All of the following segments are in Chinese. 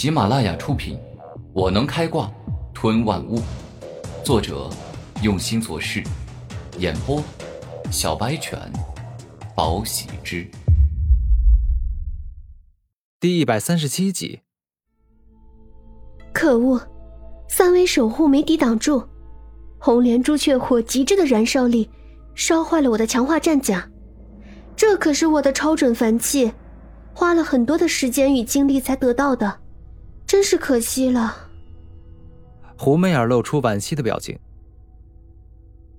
喜马拉雅出品，《我能开挂吞万物》，作者用心做事，演播小白犬，宝喜之，第一百三十七集。可恶，三维守护没抵挡住，红莲朱雀火极致的燃烧力，烧坏了我的强化战甲。这可是我的超准凡器，花了很多的时间与精力才得到的，真是可惜了。胡媚儿露出惋惜的表情。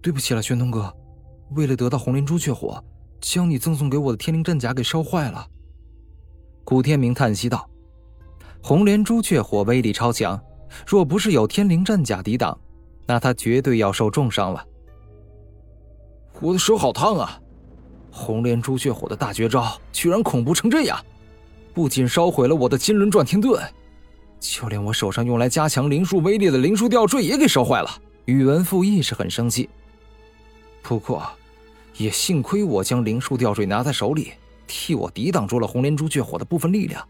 对不起了，玄通哥，为了得到红莲朱雀火，将你赠送给我的天灵战甲给烧坏了。古天明叹息道：“红莲朱雀火威力超强，若不是有天灵战甲抵挡，那他绝对要受重伤了。我的手好烫啊！”红莲朱雀火的大绝招居然恐怖成这样，不仅烧毁了我的金轮转天盾，就连我手上用来加强灵术威力的灵术吊坠也给烧坏了。宇文复亦是很生气，不过，也幸亏我将灵术吊坠拿在手里，替我抵挡住了红莲朱雀火的部分力量，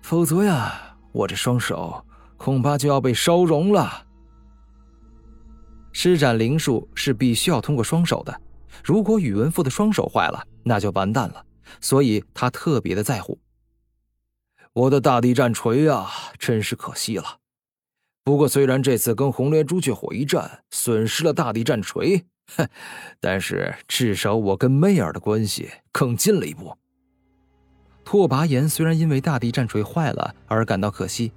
否则呀，我这双手恐怕就要被烧融了。施展灵术是必须要通过双手的。如果宇文复的双手坏了，那就完蛋了。所以他特别的在乎。我的大地战锤啊，真是可惜了。不过虽然这次跟红莲朱雀火一战损失了大地战锤，哼，但是至少我跟媚儿的关系更近了一步。拓跋炎虽然因为大地战锤坏了而感到可惜，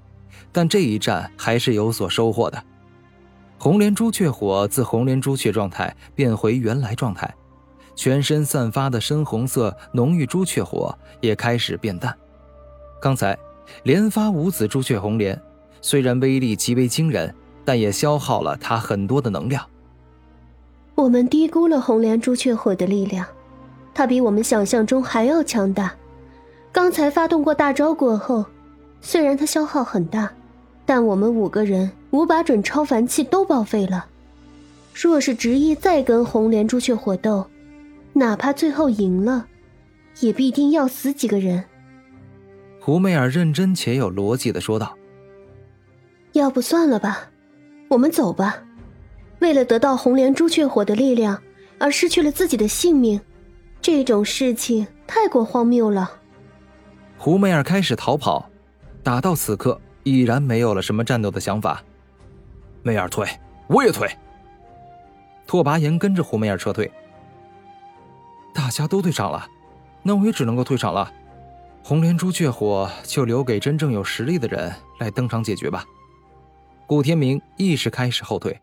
但这一战还是有所收获的。红莲朱雀火自红莲朱雀状态变回原来状态，全身散发的深红色浓郁朱雀火也开始变淡。刚才连发五子朱雀红莲，虽然威力极为惊人，但也消耗了他很多的能量。我们低估了红莲朱雀火的力量，它比我们想象中还要强大。刚才发动过大招过后，虽然它消耗很大。但我们五个人五把准超凡器都报废了，若是执意再跟红莲朱雀火斗，哪怕最后赢了，也必定要死几个人。胡媚儿认真且有逻辑的说道：“要不算了吧，我们走吧。为了得到红莲朱雀火的力量而失去了自己的性命，这种事情太过荒谬了。”胡媚儿开始逃跑，打到此刻。已然没有了什么战斗的想法，媚儿退，我也退。拓跋炎跟着胡媚儿撤退，大家都退场了，那我也只能够退场了。红莲朱雀火就留给真正有实力的人来登场解决吧。顾天明意识开始后退，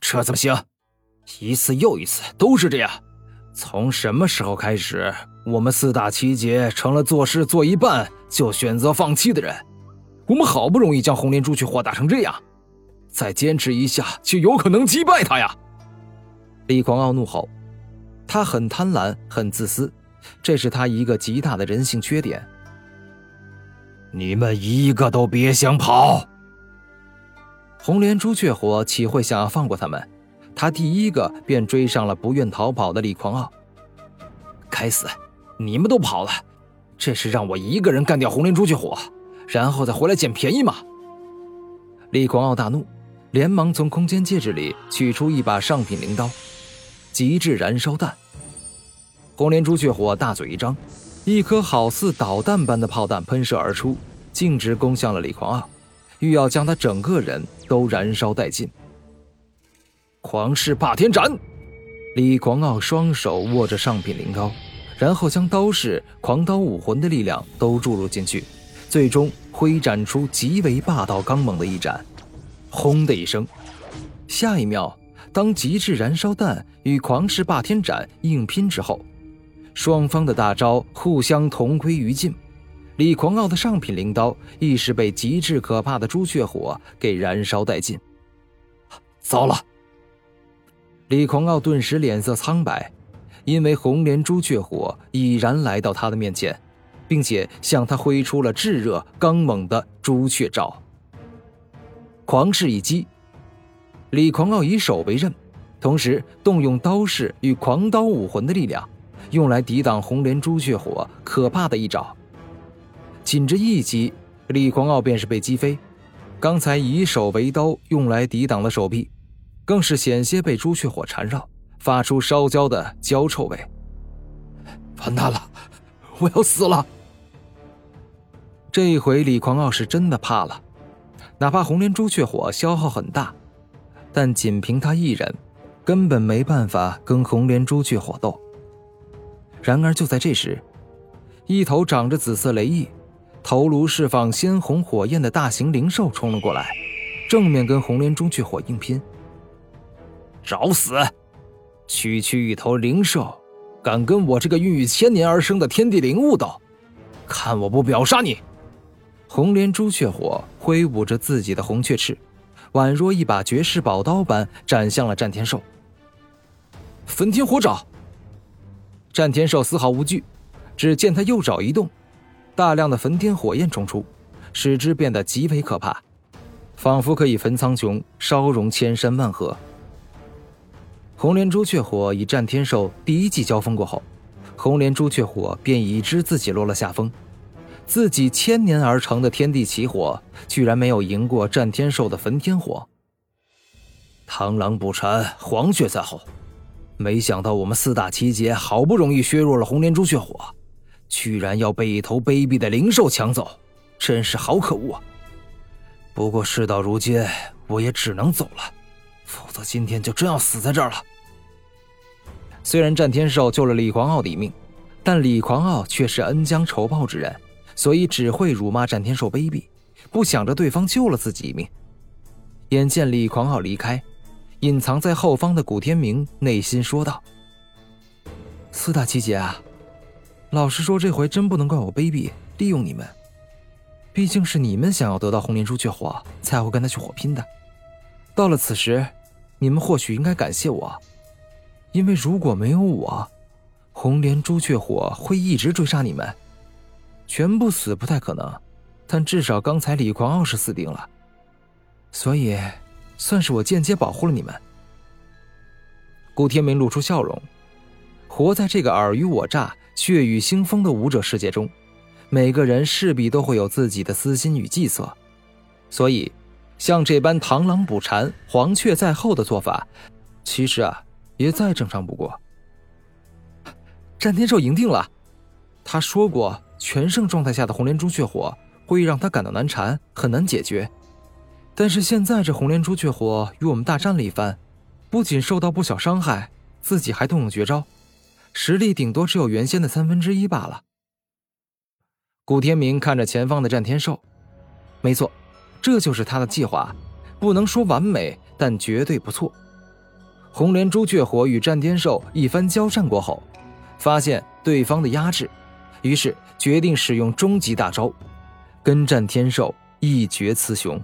这怎么行？一次又一次都是这样。从什么时候开始，我们四大奇杰成了做事做一半就选择放弃的人？我们好不容易将红莲朱雀火打成这样，再坚持一下就有可能击败他呀！李狂傲怒吼：“他很贪婪，很自私，这是他一个极大的人性缺点。”你们一个都别想跑！红莲朱雀火岂会想要放过他们？他第一个便追上了不愿逃跑的李狂傲。该死！你们都跑了，这是让我一个人干掉红莲朱雀火？然后再回来捡便宜吗？李狂傲大怒，连忙从空间戒指里取出一把上品灵刀，极致燃烧弹。红莲朱雀火大嘴一张，一颗好似导弹般的炮弹喷射而出，径直攻向了李狂傲，欲要将他整个人都燃烧殆尽。狂世霸天斩！李狂傲双手握着上品灵刀，然后将刀式狂刀武魂的力量都注入进去。最终挥斩出极为霸道刚猛的一斩，轰的一声。下一秒，当极致燃烧弹与狂世霸天斩硬拼之后，双方的大招互相同归于尽。李狂傲的上品灵刀亦是被极致可怕的朱雀火给燃烧殆尽。糟了！李狂傲顿时脸色苍白，因为红莲朱雀火已然来到他的面前。并且向他挥出了炙热刚猛的朱雀招，狂势一击。李狂傲以手为刃，同时动用刀式与狂刀武魂的力量，用来抵挡红莲朱雀火可怕的一招。仅这一击，李狂傲便是被击飞。刚才以手为刀用来抵挡的手臂，更是险些被朱雀火缠绕，发出烧焦的焦臭味。完蛋了，我要死了！这一回李狂傲是真的怕了，哪怕红莲朱雀火消耗很大，但仅凭他一人，根本没办法跟红莲朱雀火斗。然而就在这时，一头长着紫色雷翼。头颅释放鲜红火焰的大型灵兽冲了过来，正面跟红莲朱雀火硬拼。找死！区区一头灵兽，敢跟我这个孕育千年而生的天地灵物斗？看我不秒杀你！红莲朱雀火挥舞着自己的红雀翅，宛若一把绝世宝刀般斩向了战天兽。焚天火爪！战天兽丝毫无惧，只见他右爪一动。大量的焚天火焰冲出，使之变得极为可怕，仿佛可以焚苍穹、烧融千山万河。红莲朱雀火与战天兽第一记交锋过后，红莲朱雀火便已知自己落了下风，自己千年而成的天地奇火，居然没有赢过战天兽的焚天火。螳螂捕蝉，黄雀在后，没想到我们四大奇杰好不容易削弱了红莲朱雀火。居然要被一头卑鄙的灵兽抢走，真是好可恶啊！不过事到如今，我也只能走了，否则今天就真要死在这儿了。虽然战天兽救了李狂傲的一命，但李狂傲却是恩将仇报之人，所以只会辱骂战天兽卑鄙，不想着对方救了自己一命。眼见李狂傲离开，隐藏在后方的古天明内心说道：“四大奇杰啊！”老实说，这回真不能怪我卑鄙，利用你们。毕竟是你们想要得到红莲朱雀火，才会跟他去火拼的。到了此时，你们或许应该感谢我，因为如果没有我，红莲朱雀火会一直追杀你们。全部死不太可能，但至少刚才李狂傲是死定了，所以算是我间接保护了你们。顾天明露出笑容，活在这个尔虞我诈。血雨腥风的武者世界中，每个人势必都会有自己的私心与计策，所以，像这般螳螂捕蝉，黄雀在后的做法，其实啊，也再正常不过。战天兽赢定了，他说过，全盛状态下的红莲朱雀火会让他感到难缠，很难解决。但是现在这红莲朱雀火与我们大战了一番，不仅受到不小伤害，自己还动用绝招。实力顶多只有原先的三分之一罢了。古天明看着前方的战天兽，没错，这就是他的计划，不能说完美，但绝对不错。红莲朱雀火与战天兽一番交战过后，发现对方的压制，于是决定使用终极大招，跟战天兽一决雌雄。